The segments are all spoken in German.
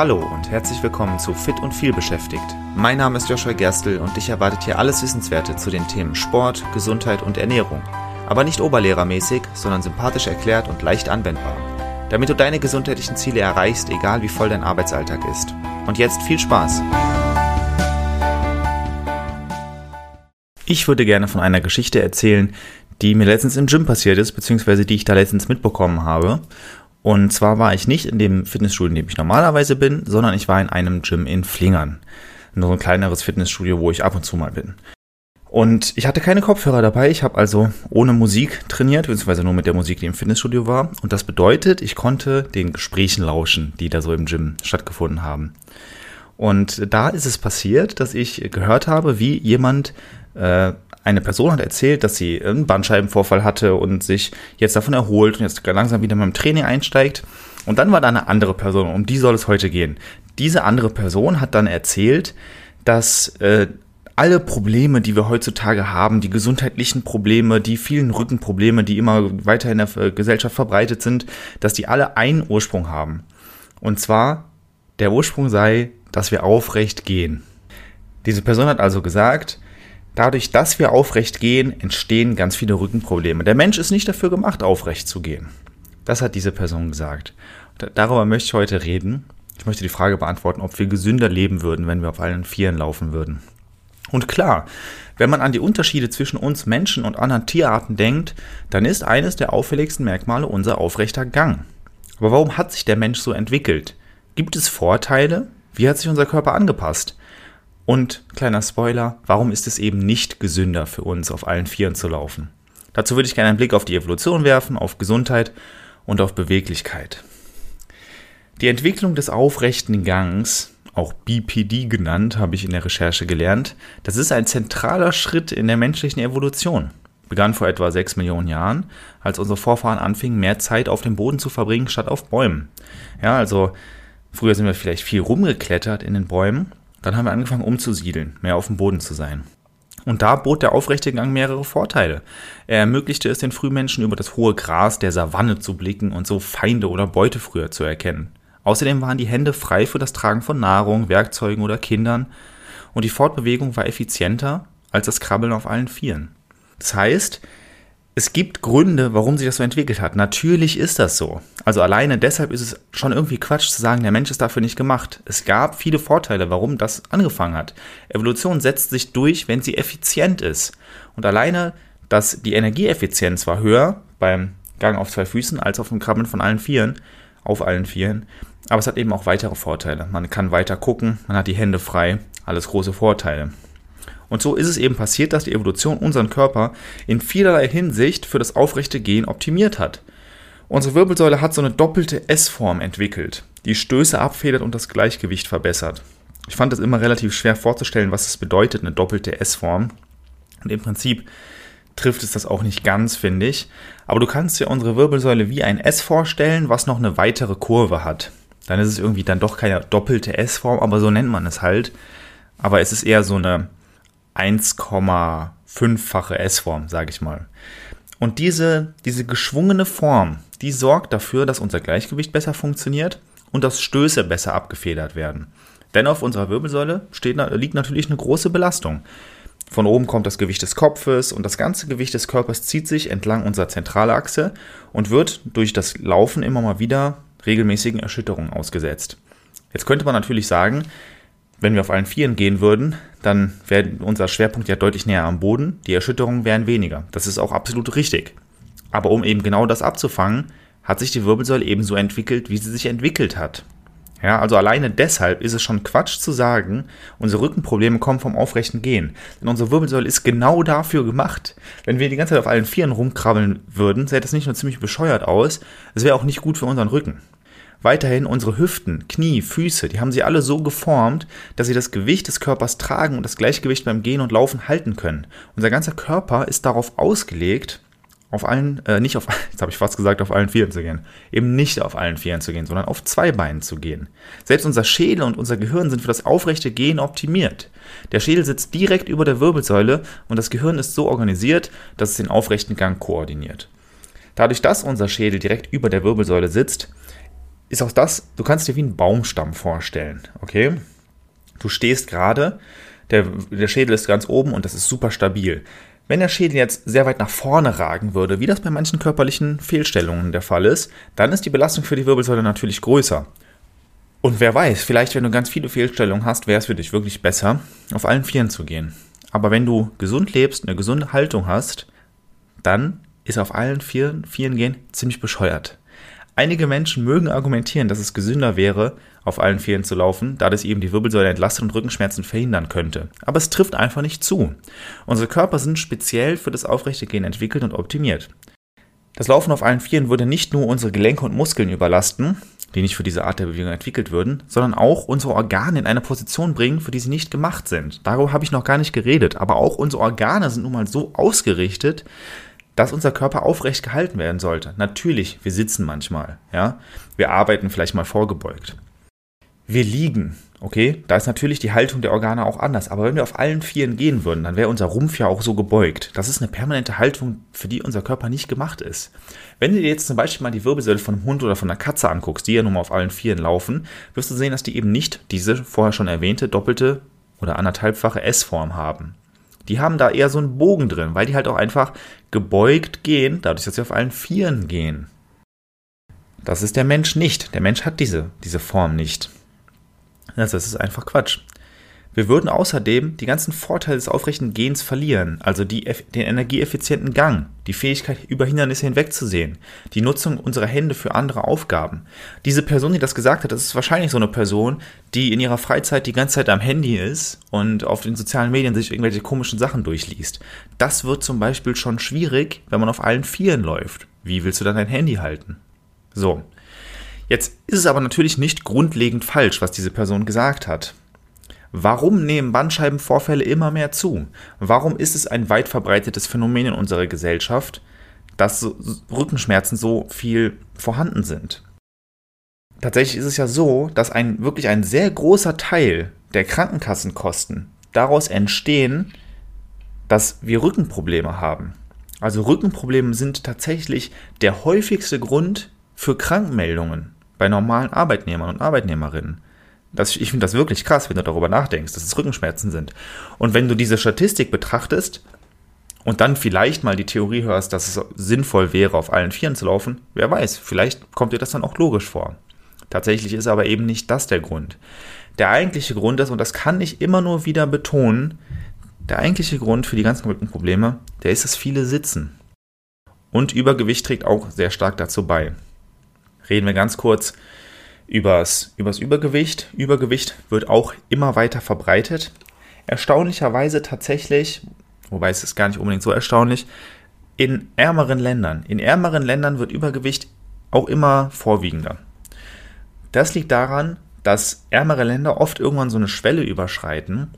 Hallo und herzlich willkommen zu Fit und viel beschäftigt. Mein Name ist Joshua Gerstl und dich erwartet hier alles Wissenswerte zu den Themen Sport, Gesundheit und Ernährung. Aber nicht oberlehrermäßig, sondern sympathisch erklärt und leicht anwendbar. Damit du deine gesundheitlichen Ziele erreichst, egal wie voll dein Arbeitsalltag ist. Und jetzt viel Spaß! Ich würde gerne von einer Geschichte erzählen, die mir letztens im Gym passiert ist, beziehungsweise die ich da letztens mitbekommen habe. Und zwar war ich nicht in dem Fitnessstudio, in dem ich normalerweise bin, sondern ich war in einem Gym in Flingern. Nur ein kleineres Fitnessstudio, wo ich ab und zu mal bin. Und ich hatte keine Kopfhörer dabei, ich habe also ohne Musik trainiert, beziehungsweise nur mit der Musik, die im Fitnessstudio war. Und das bedeutet, ich konnte den Gesprächen lauschen, die da so im Gym stattgefunden haben. Und da ist es passiert, dass ich gehört habe, wie jemand äh, eine Person hat erzählt, dass sie einen Bandscheibenvorfall hatte und sich jetzt davon erholt und jetzt langsam wieder mit dem Training einsteigt. Und dann war da eine andere Person, um die soll es heute gehen. Diese andere Person hat dann erzählt, dass äh, alle Probleme, die wir heutzutage haben, die gesundheitlichen Probleme, die vielen Rückenprobleme, die immer weiter in der äh, Gesellschaft verbreitet sind, dass die alle einen Ursprung haben. Und zwar, der Ursprung sei, dass wir aufrecht gehen. Diese Person hat also gesagt, Dadurch, dass wir aufrecht gehen, entstehen ganz viele Rückenprobleme. Der Mensch ist nicht dafür gemacht, aufrecht zu gehen. Das hat diese Person gesagt. Darüber möchte ich heute reden. Ich möchte die Frage beantworten, ob wir gesünder leben würden, wenn wir auf allen Vieren laufen würden. Und klar, wenn man an die Unterschiede zwischen uns Menschen und anderen Tierarten denkt, dann ist eines der auffälligsten Merkmale unser aufrechter Gang. Aber warum hat sich der Mensch so entwickelt? Gibt es Vorteile? Wie hat sich unser Körper angepasst? Und kleiner Spoiler, warum ist es eben nicht gesünder für uns, auf allen Vieren zu laufen? Dazu würde ich gerne einen Blick auf die Evolution werfen, auf Gesundheit und auf Beweglichkeit. Die Entwicklung des aufrechten Gangs, auch BPD genannt, habe ich in der Recherche gelernt, das ist ein zentraler Schritt in der menschlichen Evolution. Begann vor etwa sechs Millionen Jahren, als unsere Vorfahren anfingen, mehr Zeit auf dem Boden zu verbringen statt auf Bäumen. Ja, also früher sind wir vielleicht viel rumgeklettert in den Bäumen, dann haben wir angefangen umzusiedeln, mehr auf dem Boden zu sein. Und da bot der aufrechte Gang mehrere Vorteile. Er ermöglichte es den Frühmenschen über das hohe Gras der Savanne zu blicken und so Feinde oder Beute früher zu erkennen. Außerdem waren die Hände frei für das Tragen von Nahrung, Werkzeugen oder Kindern und die Fortbewegung war effizienter als das Krabbeln auf allen Vieren. Das heißt, es gibt Gründe, warum sich das so entwickelt hat. Natürlich ist das so. Also alleine deshalb ist es schon irgendwie Quatsch zu sagen, der Mensch ist dafür nicht gemacht. Es gab viele Vorteile, warum das angefangen hat. Evolution setzt sich durch, wenn sie effizient ist. Und alleine, dass die Energieeffizienz war höher beim Gang auf zwei Füßen als auf dem Krabben von allen Vieren, auf allen Vieren. Aber es hat eben auch weitere Vorteile. Man kann weiter gucken, man hat die Hände frei, alles große Vorteile. Und so ist es eben passiert, dass die Evolution unseren Körper in vielerlei Hinsicht für das aufrechte Gehen optimiert hat. Unsere Wirbelsäule hat so eine doppelte S-Form entwickelt, die Stöße abfedert und das Gleichgewicht verbessert. Ich fand es immer relativ schwer vorzustellen, was es bedeutet, eine doppelte S-Form. Und im Prinzip trifft es das auch nicht ganz, finde ich. Aber du kannst dir unsere Wirbelsäule wie ein S vorstellen, was noch eine weitere Kurve hat. Dann ist es irgendwie dann doch keine doppelte S-Form, aber so nennt man es halt. Aber es ist eher so eine 1,5-fache S-Form, sage ich mal. Und diese, diese geschwungene Form, die sorgt dafür, dass unser Gleichgewicht besser funktioniert und dass Stöße besser abgefedert werden. Denn auf unserer Wirbelsäule steht, liegt natürlich eine große Belastung. Von oben kommt das Gewicht des Kopfes und das ganze Gewicht des Körpers zieht sich entlang unserer Zentralachse und wird durch das Laufen immer mal wieder regelmäßigen Erschütterungen ausgesetzt. Jetzt könnte man natürlich sagen, wenn wir auf allen Vieren gehen würden, dann wäre unser Schwerpunkt ja deutlich näher am Boden, die Erschütterungen wären weniger. Das ist auch absolut richtig. Aber um eben genau das abzufangen, hat sich die Wirbelsäule ebenso entwickelt, wie sie sich entwickelt hat. Ja, also alleine deshalb ist es schon Quatsch zu sagen, unsere Rückenprobleme kommen vom aufrechten Gehen. Denn unsere Wirbelsäule ist genau dafür gemacht. Wenn wir die ganze Zeit auf allen Vieren rumkrabbeln würden, sähe das nicht nur ziemlich bescheuert aus, es wäre auch nicht gut für unseren Rücken. Weiterhin unsere Hüften, Knie, Füße, die haben sie alle so geformt, dass sie das Gewicht des Körpers tragen und das Gleichgewicht beim Gehen und Laufen halten können. Unser ganzer Körper ist darauf ausgelegt, auf allen, äh, nicht auf, jetzt habe ich fast gesagt, auf allen Vieren zu gehen. Eben nicht auf allen Vieren zu gehen, sondern auf zwei Beinen zu gehen. Selbst unser Schädel und unser Gehirn sind für das aufrechte Gehen optimiert. Der Schädel sitzt direkt über der Wirbelsäule und das Gehirn ist so organisiert, dass es den aufrechten Gang koordiniert. Dadurch, dass unser Schädel direkt über der Wirbelsäule sitzt, ist auch das, du kannst dir wie einen Baumstamm vorstellen, okay? Du stehst gerade, der, der Schädel ist ganz oben und das ist super stabil. Wenn der Schädel jetzt sehr weit nach vorne ragen würde, wie das bei manchen körperlichen Fehlstellungen der Fall ist, dann ist die Belastung für die Wirbelsäule natürlich größer. Und wer weiß, vielleicht wenn du ganz viele Fehlstellungen hast, wäre es für dich wirklich besser, auf allen Vieren zu gehen. Aber wenn du gesund lebst, eine gesunde Haltung hast, dann ist auf allen Vieren, Vieren gehen ziemlich bescheuert. Einige Menschen mögen argumentieren, dass es gesünder wäre, auf allen Vieren zu laufen, da das eben die Wirbelsäule entlastet und Rückenschmerzen verhindern könnte. Aber es trifft einfach nicht zu. Unsere Körper sind speziell für das aufrechte Gehen entwickelt und optimiert. Das Laufen auf allen Vieren würde nicht nur unsere Gelenke und Muskeln überlasten, die nicht für diese Art der Bewegung entwickelt würden, sondern auch unsere Organe in eine Position bringen, für die sie nicht gemacht sind. Darüber habe ich noch gar nicht geredet, aber auch unsere Organe sind nun mal so ausgerichtet, dass unser Körper aufrecht gehalten werden sollte. Natürlich, wir sitzen manchmal, ja. Wir arbeiten vielleicht mal vorgebeugt. Wir liegen, okay? Da ist natürlich die Haltung der Organe auch anders. Aber wenn wir auf allen Vieren gehen würden, dann wäre unser Rumpf ja auch so gebeugt. Das ist eine permanente Haltung, für die unser Körper nicht gemacht ist. Wenn du dir jetzt zum Beispiel mal die Wirbelsäule von einem Hund oder von einer Katze anguckst, die ja nun mal auf allen Vieren laufen, wirst du sehen, dass die eben nicht diese vorher schon erwähnte doppelte oder anderthalbfache S-Form haben die haben da eher so einen Bogen drin, weil die halt auch einfach gebeugt gehen, dadurch, dass sie auf allen Vieren gehen. Das ist der Mensch nicht. Der Mensch hat diese, diese Form nicht. Also das ist einfach Quatsch. Wir würden außerdem die ganzen Vorteile des aufrechten Gehens verlieren, also die, den energieeffizienten Gang, die Fähigkeit, über Hindernisse hinwegzusehen, die Nutzung unserer Hände für andere Aufgaben. Diese Person, die das gesagt hat, das ist wahrscheinlich so eine Person, die in ihrer Freizeit die ganze Zeit am Handy ist und auf den sozialen Medien sich irgendwelche komischen Sachen durchliest. Das wird zum Beispiel schon schwierig, wenn man auf allen Vieren läuft. Wie willst du dann dein Handy halten? So. Jetzt ist es aber natürlich nicht grundlegend falsch, was diese Person gesagt hat. Warum nehmen Bandscheibenvorfälle immer mehr zu? Warum ist es ein weit verbreitetes Phänomen in unserer Gesellschaft, dass Rückenschmerzen so viel vorhanden sind? Tatsächlich ist es ja so, dass ein wirklich ein sehr großer Teil der Krankenkassenkosten daraus entstehen, dass wir Rückenprobleme haben. Also Rückenprobleme sind tatsächlich der häufigste Grund für Krankmeldungen bei normalen Arbeitnehmern und Arbeitnehmerinnen. Das, ich finde das wirklich krass, wenn du darüber nachdenkst, dass es Rückenschmerzen sind. Und wenn du diese Statistik betrachtest und dann vielleicht mal die Theorie hörst, dass es sinnvoll wäre, auf allen Vieren zu laufen, wer weiß, vielleicht kommt dir das dann auch logisch vor. Tatsächlich ist aber eben nicht das der Grund. Der eigentliche Grund ist, und das kann ich immer nur wieder betonen, der eigentliche Grund für die ganzen Rückenprobleme, der ist das viele Sitzen. Und Übergewicht trägt auch sehr stark dazu bei. Reden wir ganz kurz übers, übers Übergewicht. Übergewicht wird auch immer weiter verbreitet. Erstaunlicherweise tatsächlich, wobei es ist gar nicht unbedingt so erstaunlich, in ärmeren Ländern. In ärmeren Ländern wird Übergewicht auch immer vorwiegender. Das liegt daran, dass ärmere Länder oft irgendwann so eine Schwelle überschreiten,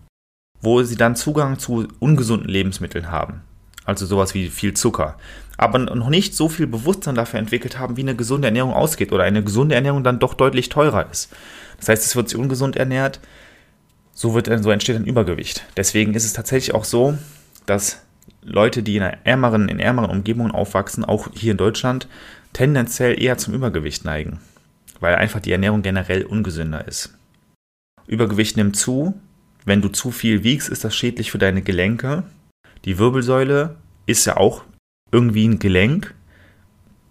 wo sie dann Zugang zu ungesunden Lebensmitteln haben. Also sowas wie viel Zucker aber noch nicht so viel Bewusstsein dafür entwickelt haben, wie eine gesunde Ernährung ausgeht oder eine gesunde Ernährung dann doch deutlich teurer ist. Das heißt, es wird sich ungesund ernährt, so, wird, so entsteht ein Übergewicht. Deswegen ist es tatsächlich auch so, dass Leute, die in ärmeren, in ärmeren Umgebungen aufwachsen, auch hier in Deutschland, tendenziell eher zum Übergewicht neigen, weil einfach die Ernährung generell ungesünder ist. Übergewicht nimmt zu. Wenn du zu viel wiegst, ist das schädlich für deine Gelenke. Die Wirbelsäule ist ja auch irgendwie ein Gelenk,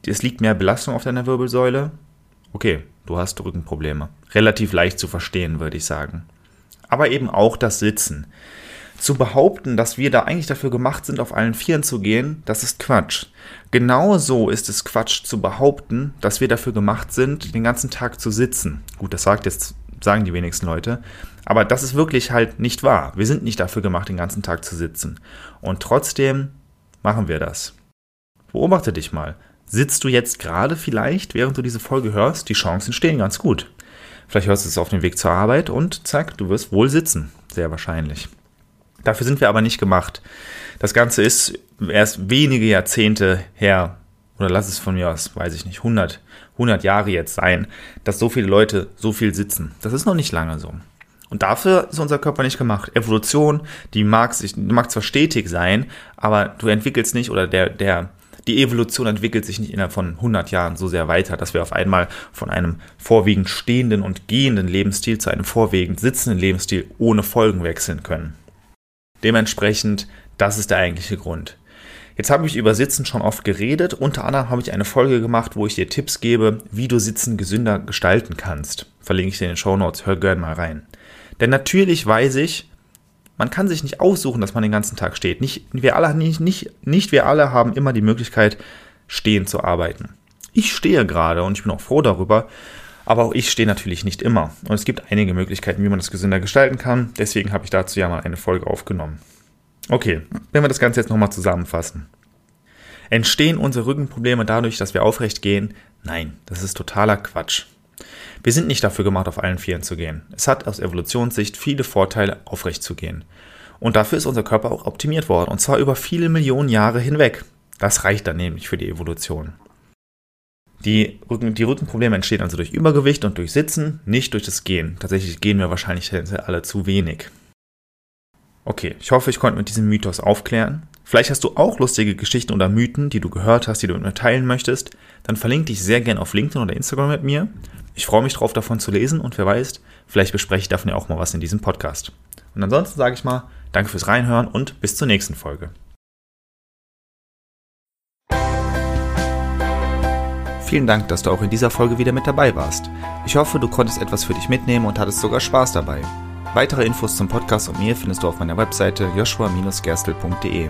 es liegt mehr Belastung auf deiner Wirbelsäule, okay, du hast Rückenprobleme. Relativ leicht zu verstehen, würde ich sagen. Aber eben auch das Sitzen. Zu behaupten, dass wir da eigentlich dafür gemacht sind, auf allen Vieren zu gehen, das ist Quatsch. Genauso ist es Quatsch zu behaupten, dass wir dafür gemacht sind, den ganzen Tag zu sitzen. Gut, das sagt jetzt, sagen die wenigsten Leute. Aber das ist wirklich halt nicht wahr. Wir sind nicht dafür gemacht, den ganzen Tag zu sitzen. Und trotzdem machen wir das. Beobachte dich mal. Sitzt du jetzt gerade vielleicht, während du diese Folge hörst? Die Chancen stehen ganz gut. Vielleicht hörst du es auf dem Weg zur Arbeit und zack, du wirst wohl sitzen. Sehr wahrscheinlich. Dafür sind wir aber nicht gemacht. Das Ganze ist erst wenige Jahrzehnte her, oder lass es von mir aus, weiß ich nicht, 100, 100 Jahre jetzt sein, dass so viele Leute so viel sitzen. Das ist noch nicht lange so. Und dafür ist unser Körper nicht gemacht. Evolution, die mag, sich, mag zwar stetig sein, aber du entwickelst nicht, oder der, der, Die Evolution entwickelt sich nicht innerhalb von 100 Jahren so sehr weiter, dass wir auf einmal von einem vorwiegend stehenden und gehenden Lebensstil zu einem vorwiegend sitzenden Lebensstil ohne Folgen wechseln können. Dementsprechend, das ist der eigentliche Grund. Jetzt habe ich über Sitzen schon oft geredet. Unter anderem habe ich eine Folge gemacht, wo ich dir Tipps gebe, wie du Sitzen gesünder gestalten kannst. Verlinke ich dir in den Show Notes. Hör gerne mal rein. Denn natürlich weiß ich, man kann sich nicht aussuchen, dass man den ganzen Tag steht. Nicht wir alle, nicht, nicht, nicht wir alle haben immer die Möglichkeit, stehen zu arbeiten. Ich stehe gerade und ich bin auch froh darüber. Aber auch ich stehe natürlich nicht immer. Und es gibt einige Möglichkeiten, wie man das gesünder gestalten kann. Deswegen habe ich dazu ja mal eine Folge aufgenommen. Okay, wenn wir das Ganze jetzt nochmal zusammenfassen. Entstehen unsere Rückenprobleme dadurch, dass wir aufrecht gehen? Nein, das ist totaler Quatsch. Wir sind nicht dafür gemacht, auf allen Vieren zu gehen. Es hat aus Evolutionssicht viele Vorteile, aufrecht zu gehen. Und dafür ist unser Körper auch optimiert worden, und zwar über viele Millionen Jahre hinweg. Das reicht dann nämlich für die Evolution. Die, Rücken, die Rückenprobleme entstehen also durch Übergewicht und durch Sitzen, nicht durch das Gehen. Tatsächlich gehen wir wahrscheinlich alle zu wenig. Okay, ich hoffe, ich konnte mit diesem Mythos aufklären. Vielleicht hast du auch lustige Geschichten oder Mythen, die du gehört hast, die du mit mir teilen möchtest. Dann verlinke dich sehr gern auf LinkedIn oder Instagram mit mir. Ich freue mich drauf, davon zu lesen und wer weiß, vielleicht bespreche ich davon ja auch mal was in diesem Podcast. Und ansonsten sage ich mal, danke fürs Reinhören und bis zur nächsten Folge. Vielen Dank, dass du auch in dieser Folge wieder mit dabei warst. Ich hoffe, du konntest etwas für dich mitnehmen und hattest sogar Spaß dabei. Weitere Infos zum Podcast und mir findest du auf meiner Webseite joshua-gerstel.de.